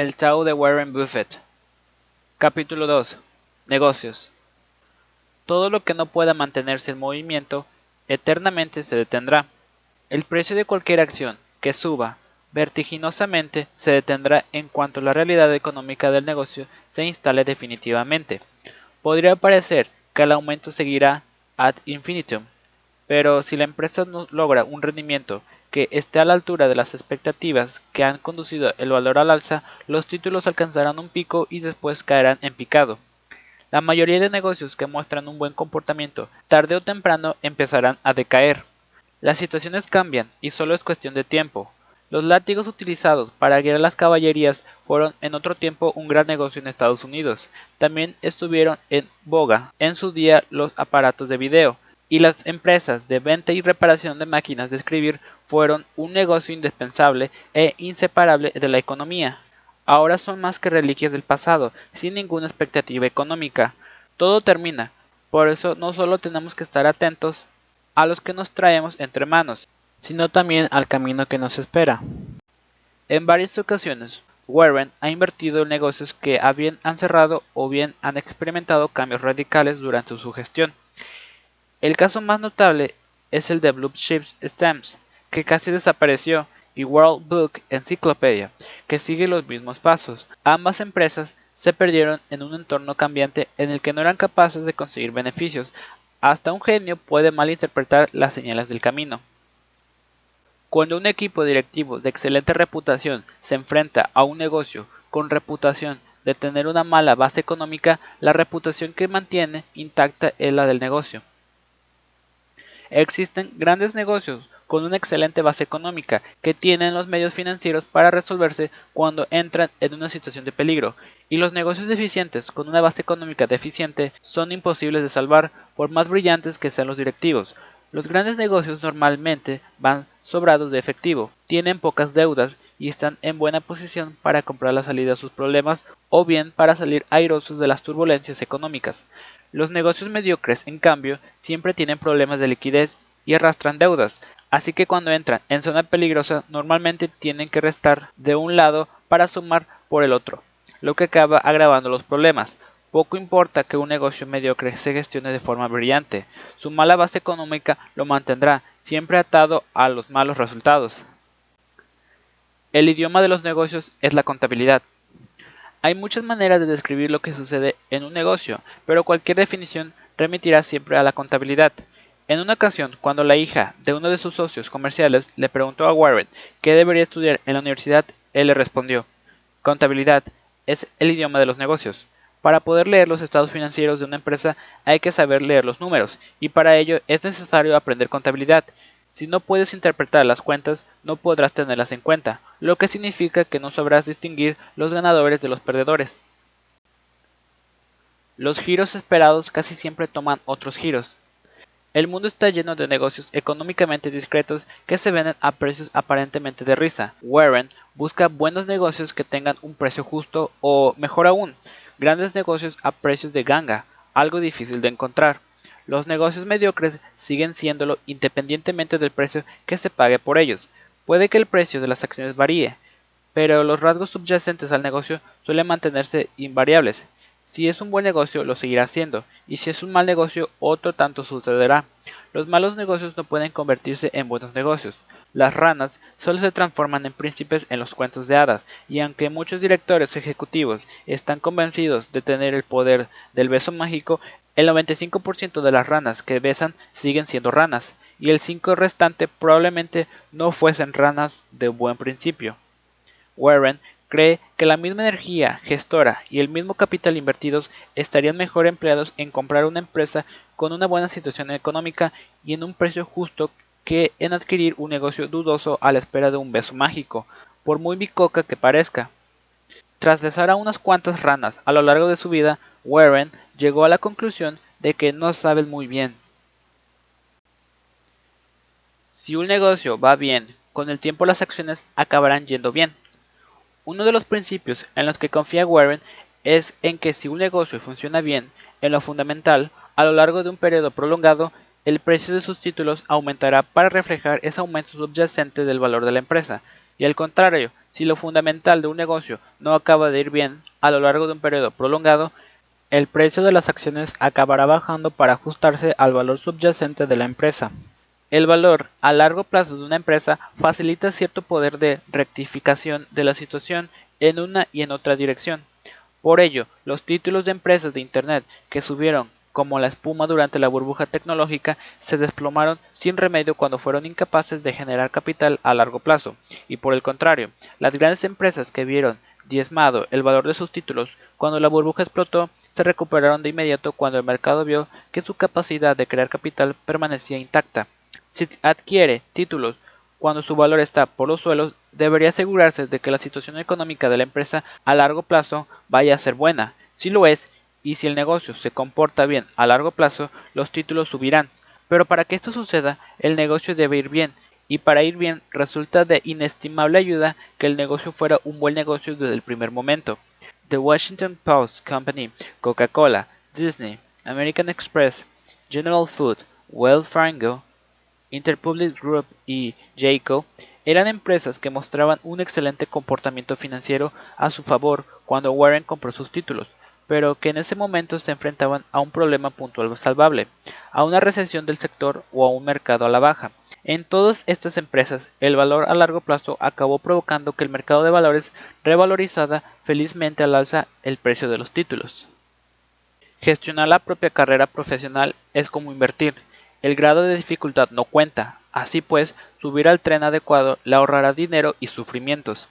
El Tao de Warren Buffett. Capítulo 2. Negocios. Todo lo que no pueda mantenerse en movimiento eternamente se detendrá. El precio de cualquier acción que suba vertiginosamente se detendrá en cuanto la realidad económica del negocio se instale definitivamente. Podría parecer que el aumento seguirá ad infinitum, pero si la empresa no logra un rendimiento que esté a la altura de las expectativas que han conducido el valor al alza, los títulos alcanzarán un pico y después caerán en picado. La mayoría de negocios que muestran un buen comportamiento tarde o temprano empezarán a decaer. Las situaciones cambian y solo es cuestión de tiempo. Los látigos utilizados para guiar las caballerías fueron en otro tiempo un gran negocio en Estados Unidos. También estuvieron en boga en su día los aparatos de video, y las empresas de venta y reparación de máquinas de escribir fueron un negocio indispensable e inseparable de la economía. Ahora son más que reliquias del pasado, sin ninguna expectativa económica. Todo termina, por eso no solo tenemos que estar atentos a los que nos traemos entre manos, sino también al camino que nos espera. En varias ocasiones, Warren ha invertido en negocios que bien han cerrado o bien han experimentado cambios radicales durante su gestión. El caso más notable es el de Blue Chips Stamps, que casi desapareció, y World Book Encyclopedia, que sigue los mismos pasos. Ambas empresas se perdieron en un entorno cambiante en el que no eran capaces de conseguir beneficios. Hasta un genio puede malinterpretar las señales del camino. Cuando un equipo directivo de excelente reputación se enfrenta a un negocio con reputación de tener una mala base económica, la reputación que mantiene intacta es la del negocio. Existen grandes negocios con una excelente base económica que tienen los medios financieros para resolverse cuando entran en una situación de peligro, y los negocios deficientes con una base económica deficiente son imposibles de salvar por más brillantes que sean los directivos. Los grandes negocios normalmente van sobrados de efectivo, tienen pocas deudas y están en buena posición para comprar la salida a sus problemas o bien para salir airosos de las turbulencias económicas. Los negocios mediocres, en cambio, siempre tienen problemas de liquidez y arrastran deudas, así que cuando entran en zona peligrosa normalmente tienen que restar de un lado para sumar por el otro, lo que acaba agravando los problemas. Poco importa que un negocio mediocre se gestione de forma brillante, su mala base económica lo mantendrá siempre atado a los malos resultados. El idioma de los negocios es la contabilidad. Hay muchas maneras de describir lo que sucede en un negocio, pero cualquier definición remitirá siempre a la contabilidad. En una ocasión, cuando la hija de uno de sus socios comerciales le preguntó a Warren qué debería estudiar en la universidad, él le respondió, Contabilidad es el idioma de los negocios. Para poder leer los estados financieros de una empresa hay que saber leer los números, y para ello es necesario aprender contabilidad. Si no puedes interpretar las cuentas, no podrás tenerlas en cuenta, lo que significa que no sabrás distinguir los ganadores de los perdedores. Los giros esperados casi siempre toman otros giros. El mundo está lleno de negocios económicamente discretos que se venden a precios aparentemente de risa. Warren busca buenos negocios que tengan un precio justo o, mejor aún, grandes negocios a precios de ganga, algo difícil de encontrar. Los negocios mediocres siguen siéndolo independientemente del precio que se pague por ellos. Puede que el precio de las acciones varíe, pero los rasgos subyacentes al negocio suelen mantenerse invariables. Si es un buen negocio, lo seguirá siendo, y si es un mal negocio, otro tanto sucederá. Los malos negocios no pueden convertirse en buenos negocios. Las ranas solo se transforman en príncipes en los cuentos de hadas, y aunque muchos directores ejecutivos están convencidos de tener el poder del beso mágico, el 95% de las ranas que besan siguen siendo ranas, y el 5% restante probablemente no fuesen ranas de buen principio. Warren cree que la misma energía gestora y el mismo capital invertidos estarían mejor empleados en comprar una empresa con una buena situación económica y en un precio justo que en adquirir un negocio dudoso a la espera de un beso mágico, por muy bicoca que parezca. Tras besar a unas cuantas ranas a lo largo de su vida, Warren llegó a la conclusión de que no saben muy bien. Si un negocio va bien, con el tiempo las acciones acabarán yendo bien. Uno de los principios en los que confía Warren es en que si un negocio funciona bien en lo fundamental, a lo largo de un periodo prolongado, el precio de sus títulos aumentará para reflejar ese aumento subyacente del valor de la empresa, y al contrario, si lo fundamental de un negocio no acaba de ir bien a lo largo de un periodo prolongado, el precio de las acciones acabará bajando para ajustarse al valor subyacente de la empresa. El valor a largo plazo de una empresa facilita cierto poder de rectificación de la situación en una y en otra dirección. Por ello, los títulos de empresas de Internet que subieron como la espuma durante la burbuja tecnológica, se desplomaron sin remedio cuando fueron incapaces de generar capital a largo plazo, y por el contrario, las grandes empresas que vieron diezmado el valor de sus títulos cuando la burbuja explotó, se recuperaron de inmediato cuando el mercado vio que su capacidad de crear capital permanecía intacta. Si adquiere títulos cuando su valor está por los suelos, debería asegurarse de que la situación económica de la empresa a largo plazo vaya a ser buena. Si lo es, y si el negocio se comporta bien a largo plazo, los títulos subirán. Pero para que esto suceda, el negocio debe ir bien, y para ir bien resulta de inestimable ayuda que el negocio fuera un buen negocio desde el primer momento. The Washington Post Company, Coca-Cola, Disney, American Express, General Food, Wells Fargo, Interpublic Group y Jayco eran empresas que mostraban un excelente comportamiento financiero a su favor cuando Warren compró sus títulos, pero que en ese momento se enfrentaban a un problema puntual salvable, a una recesión del sector o a un mercado a la baja. En todas estas empresas, el valor a largo plazo acabó provocando que el mercado de valores revalorizara felizmente al alza el precio de los títulos. Gestionar la propia carrera profesional es como invertir. El grado de dificultad no cuenta. Así pues, subir al tren adecuado le ahorrará dinero y sufrimientos.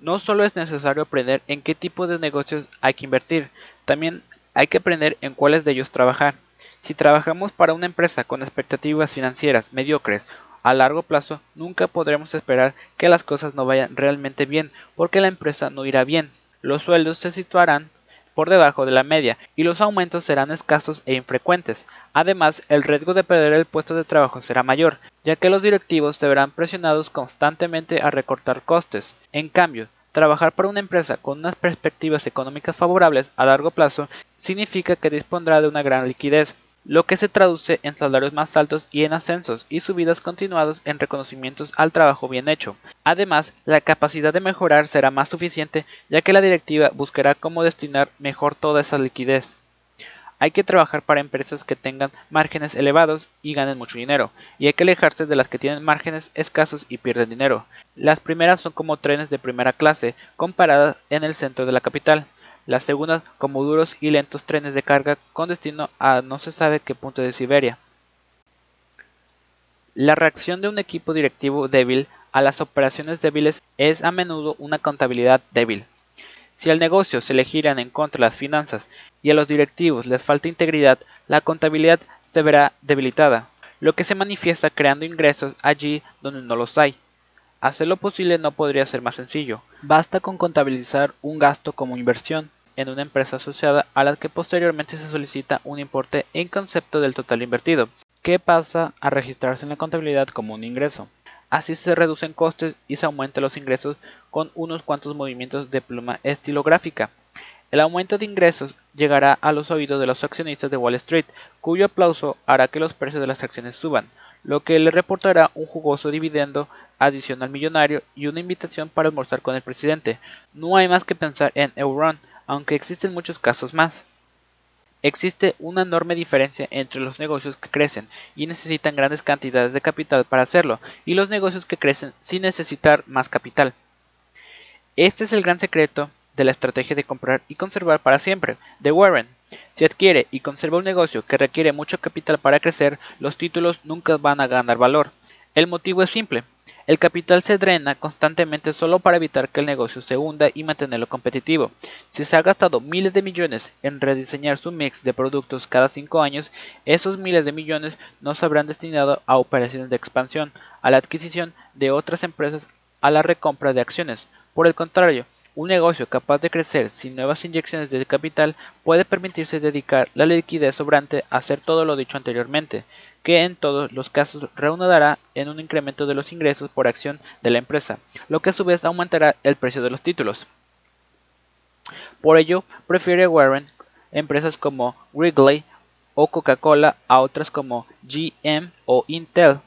No solo es necesario aprender en qué tipo de negocios hay que invertir, también hay que aprender en cuáles de ellos trabajar. Si trabajamos para una empresa con expectativas financieras mediocres a largo plazo, nunca podremos esperar que las cosas no vayan realmente bien, porque la empresa no irá bien. Los sueldos se situarán por debajo de la media y los aumentos serán escasos e infrecuentes. Además, el riesgo de perder el puesto de trabajo será mayor, ya que los directivos se verán presionados constantemente a recortar costes. En cambio, trabajar para una empresa con unas perspectivas económicas favorables a largo plazo significa que dispondrá de una gran liquidez, lo que se traduce en salarios más altos y en ascensos y subidas continuados en reconocimientos al trabajo bien hecho. Además, la capacidad de mejorar será más suficiente ya que la directiva buscará cómo destinar mejor toda esa liquidez. Hay que trabajar para empresas que tengan márgenes elevados y ganen mucho dinero, y hay que alejarse de las que tienen márgenes escasos y pierden dinero. Las primeras son como trenes de primera clase comparadas en el centro de la capital las segundas como duros y lentos trenes de carga con destino a no se sabe qué punto de Siberia. La reacción de un equipo directivo débil a las operaciones débiles es a menudo una contabilidad débil. Si al negocio se le giran en contra las finanzas y a los directivos les falta integridad, la contabilidad se verá debilitada, lo que se manifiesta creando ingresos allí donde no los hay. Hacer lo posible no podría ser más sencillo. Basta con contabilizar un gasto como inversión en una empresa asociada a la que posteriormente se solicita un importe en concepto del total invertido, que pasa a registrarse en la contabilidad como un ingreso. Así se reducen costes y se aumentan los ingresos con unos cuantos movimientos de pluma estilográfica. El aumento de ingresos llegará a los oídos de los accionistas de Wall Street, cuyo aplauso hará que los precios de las acciones suban, lo que le reportará un jugoso dividendo adicional millonario y una invitación para almorzar con el presidente. No hay más que pensar en Euron, aunque existen muchos casos más. Existe una enorme diferencia entre los negocios que crecen y necesitan grandes cantidades de capital para hacerlo y los negocios que crecen sin necesitar más capital. Este es el gran secreto de la estrategia de comprar y conservar para siempre de Warren. Si adquiere y conserva un negocio que requiere mucho capital para crecer, los títulos nunca van a ganar valor. El motivo es simple. El capital se drena constantemente solo para evitar que el negocio se hunda y mantenerlo competitivo. Si se ha gastado miles de millones en rediseñar su mix de productos cada cinco años, esos miles de millones no se habrán destinado a operaciones de expansión, a la adquisición de otras empresas, a la recompra de acciones. Por el contrario, un negocio capaz de crecer sin nuevas inyecciones de capital puede permitirse dedicar la liquidez sobrante a hacer todo lo dicho anteriormente, que en todos los casos reanudará en un incremento de los ingresos por acción de la empresa, lo que a su vez aumentará el precio de los títulos. Por ello, prefiere Warren empresas como Wrigley o Coca-Cola a otras como GM o Intel.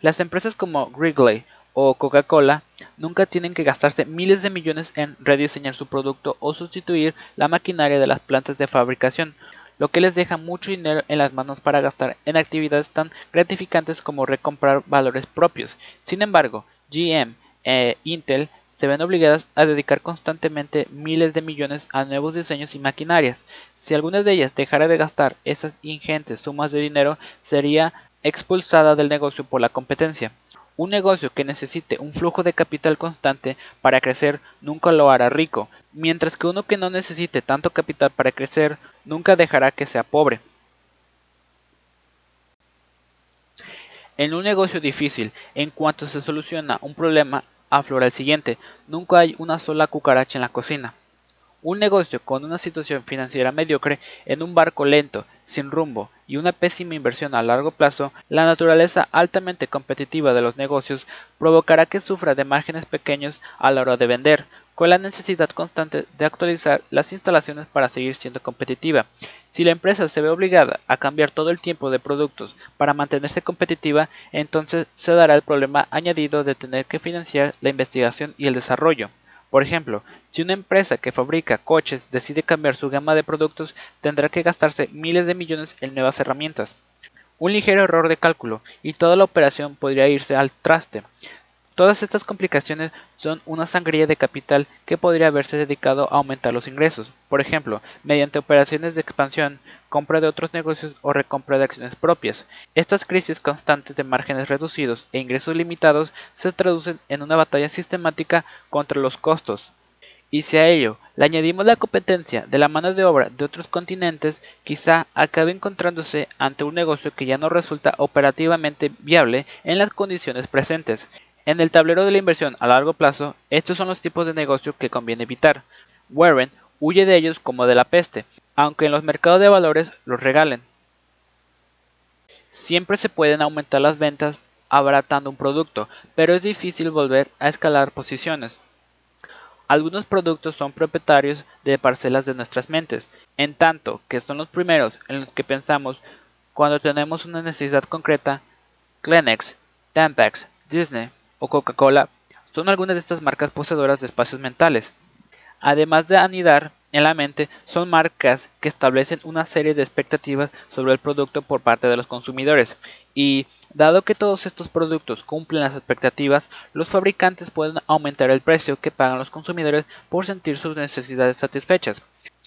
Las empresas como Wrigley o Coca-Cola nunca tienen que gastarse miles de millones en rediseñar su producto o sustituir la maquinaria de las plantas de fabricación, lo que les deja mucho dinero en las manos para gastar en actividades tan gratificantes como recomprar valores propios. Sin embargo, GM e Intel se ven obligadas a dedicar constantemente miles de millones a nuevos diseños y maquinarias. Si alguna de ellas dejara de gastar esas ingentes sumas de dinero, sería expulsada del negocio por la competencia. Un negocio que necesite un flujo de capital constante para crecer nunca lo hará rico, mientras que uno que no necesite tanto capital para crecer nunca dejará que sea pobre. En un negocio difícil, en cuanto se soluciona un problema, aflora el siguiente. Nunca hay una sola cucaracha en la cocina. Un negocio con una situación financiera mediocre en un barco lento, sin rumbo y una pésima inversión a largo plazo, la naturaleza altamente competitiva de los negocios provocará que sufra de márgenes pequeños a la hora de vender, con la necesidad constante de actualizar las instalaciones para seguir siendo competitiva. Si la empresa se ve obligada a cambiar todo el tiempo de productos para mantenerse competitiva, entonces se dará el problema añadido de tener que financiar la investigación y el desarrollo. Por ejemplo, si una empresa que fabrica coches decide cambiar su gama de productos, tendrá que gastarse miles de millones en nuevas herramientas. Un ligero error de cálculo y toda la operación podría irse al traste. Todas estas complicaciones son una sangría de capital que podría haberse dedicado a aumentar los ingresos, por ejemplo, mediante operaciones de expansión, compra de otros negocios o recompra de acciones propias. Estas crisis constantes de márgenes reducidos e ingresos limitados se traducen en una batalla sistemática contra los costos. Y si a ello le añadimos la competencia de la mano de obra de otros continentes, quizá acabe encontrándose ante un negocio que ya no resulta operativamente viable en las condiciones presentes. En el tablero de la inversión a largo plazo, estos son los tipos de negocio que conviene evitar. Warren huye de ellos como de la peste, aunque en los mercados de valores los regalen. Siempre se pueden aumentar las ventas abaratando un producto, pero es difícil volver a escalar posiciones. Algunos productos son propietarios de parcelas de nuestras mentes, en tanto que son los primeros en los que pensamos cuando tenemos una necesidad concreta. Kleenex, Tampax, Disney, o Coca-Cola son algunas de estas marcas poseedoras de espacios mentales. Además de anidar en la mente, son marcas que establecen una serie de expectativas sobre el producto por parte de los consumidores. Y dado que todos estos productos cumplen las expectativas, los fabricantes pueden aumentar el precio que pagan los consumidores por sentir sus necesidades satisfechas.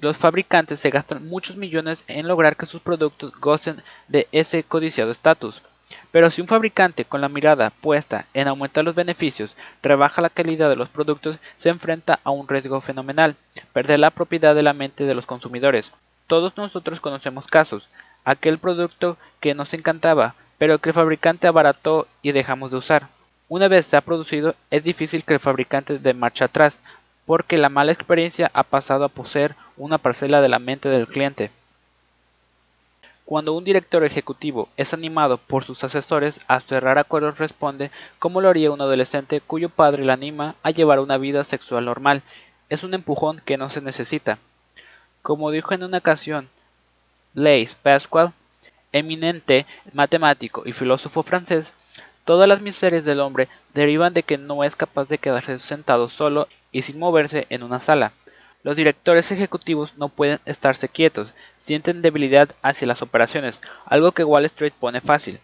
Los fabricantes se gastan muchos millones en lograr que sus productos gocen de ese codiciado estatus. Pero si un fabricante con la mirada puesta en aumentar los beneficios rebaja la calidad de los productos, se enfrenta a un riesgo fenomenal, perder la propiedad de la mente de los consumidores. Todos nosotros conocemos casos, aquel producto que nos encantaba, pero que el fabricante abarató y dejamos de usar. Una vez se ha producido, es difícil que el fabricante dé marcha atrás, porque la mala experiencia ha pasado a poseer una parcela de la mente del cliente. Cuando un director ejecutivo es animado por sus asesores a cerrar acuerdos responde como lo haría un adolescente cuyo padre le anima a llevar una vida sexual normal. Es un empujón que no se necesita. Como dijo en una ocasión Blaise Pascal, eminente matemático y filósofo francés, todas las miserias del hombre derivan de que no es capaz de quedarse sentado solo y sin moverse en una sala. Los directores ejecutivos no pueden estarse quietos, sienten debilidad hacia las operaciones, algo que Wall Street pone fácil,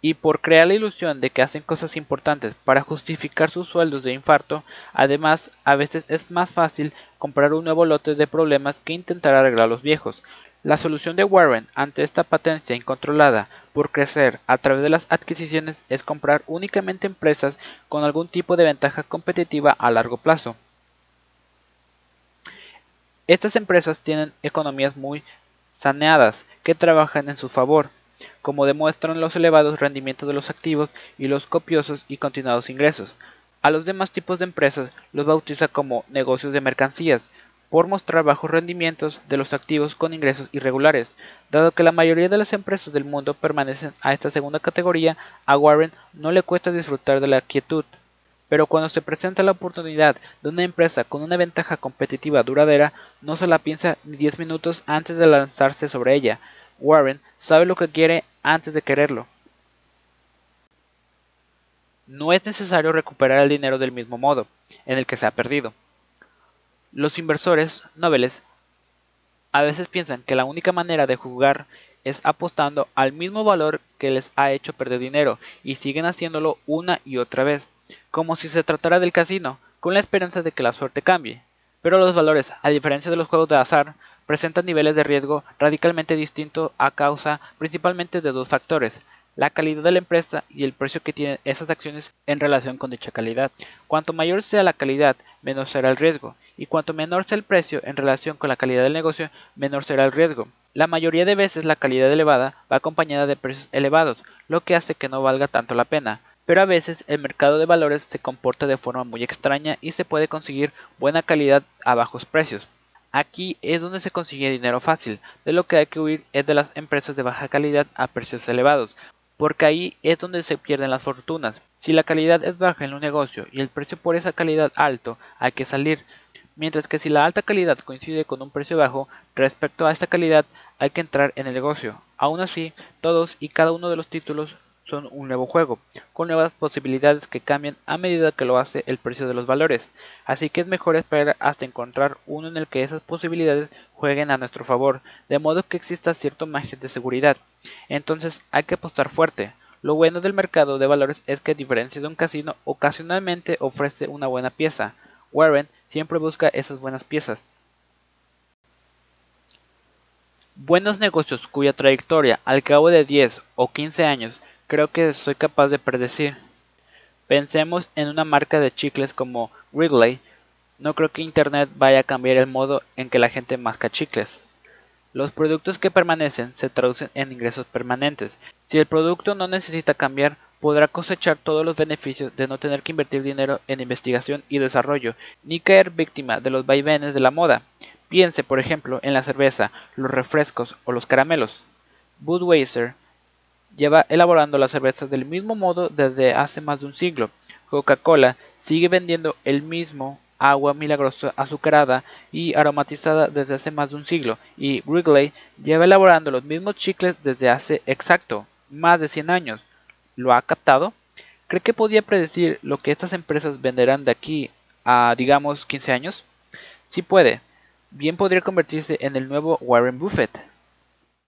y por crear la ilusión de que hacen cosas importantes para justificar sus sueldos de infarto, además a veces es más fácil comprar un nuevo lote de problemas que intentar arreglar los viejos. La solución de Warren ante esta patencia incontrolada por crecer a través de las adquisiciones es comprar únicamente empresas con algún tipo de ventaja competitiva a largo plazo. Estas empresas tienen economías muy saneadas que trabajan en su favor, como demuestran los elevados rendimientos de los activos y los copiosos y continuados ingresos. A los demás tipos de empresas los bautiza como negocios de mercancías, por mostrar bajos rendimientos de los activos con ingresos irregulares. Dado que la mayoría de las empresas del mundo permanecen a esta segunda categoría, a Warren no le cuesta disfrutar de la quietud pero cuando se presenta la oportunidad de una empresa con una ventaja competitiva duradera, no se la piensa ni 10 minutos antes de lanzarse sobre ella. Warren sabe lo que quiere antes de quererlo. no es necesario recuperar el dinero del mismo modo en el que se ha perdido. Los inversores noveles a veces piensan que la única manera de jugar es apostando al mismo valor que les ha hecho perder dinero y siguen haciéndolo una y otra vez, como si se tratara del casino, con la esperanza de que la suerte cambie. Pero los valores, a diferencia de los juegos de azar, presentan niveles de riesgo radicalmente distintos a causa principalmente de dos factores, la calidad de la empresa y el precio que tienen esas acciones en relación con dicha calidad. Cuanto mayor sea la calidad, menor será el riesgo, y cuanto menor sea el precio en relación con la calidad del negocio, menor será el riesgo. La mayoría de veces la calidad elevada va acompañada de precios elevados, lo que hace que no valga tanto la pena. Pero a veces el mercado de valores se comporta de forma muy extraña y se puede conseguir buena calidad a bajos precios. Aquí es donde se consigue dinero fácil, de lo que hay que huir es de las empresas de baja calidad a precios elevados, porque ahí es donde se pierden las fortunas. Si la calidad es baja en un negocio y el precio por esa calidad alto, hay que salir, mientras que si la alta calidad coincide con un precio bajo respecto a esta calidad, hay que entrar en el negocio. Aún así, todos y cada uno de los títulos son un nuevo juego, con nuevas posibilidades que cambian a medida que lo hace el precio de los valores, así que es mejor esperar hasta encontrar uno en el que esas posibilidades jueguen a nuestro favor, de modo que exista cierto margen de seguridad. Entonces hay que apostar fuerte. Lo bueno del mercado de valores es que a diferencia de un casino, ocasionalmente ofrece una buena pieza. Warren siempre busca esas buenas piezas. Buenos negocios cuya trayectoria al cabo de 10 o 15 años creo que soy capaz de predecir. Pensemos en una marca de chicles como Wrigley. No creo que Internet vaya a cambiar el modo en que la gente masca chicles. Los productos que permanecen se traducen en ingresos permanentes. Si el producto no necesita cambiar, podrá cosechar todos los beneficios de no tener que invertir dinero en investigación y desarrollo, ni caer víctima de los vaivenes de la moda. Piense, por ejemplo, en la cerveza, los refrescos o los caramelos. Budweiser lleva elaborando las cervezas del mismo modo desde hace más de un siglo. Coca-Cola sigue vendiendo el mismo agua milagrosa azucarada y aromatizada desde hace más de un siglo, y Wrigley lleva elaborando los mismos chicles desde hace exacto más de 100 años. ¿Lo ha captado? ¿Cree que podía predecir lo que estas empresas venderán de aquí a, digamos, 15 años? Sí puede. Bien podría convertirse en el nuevo Warren Buffett.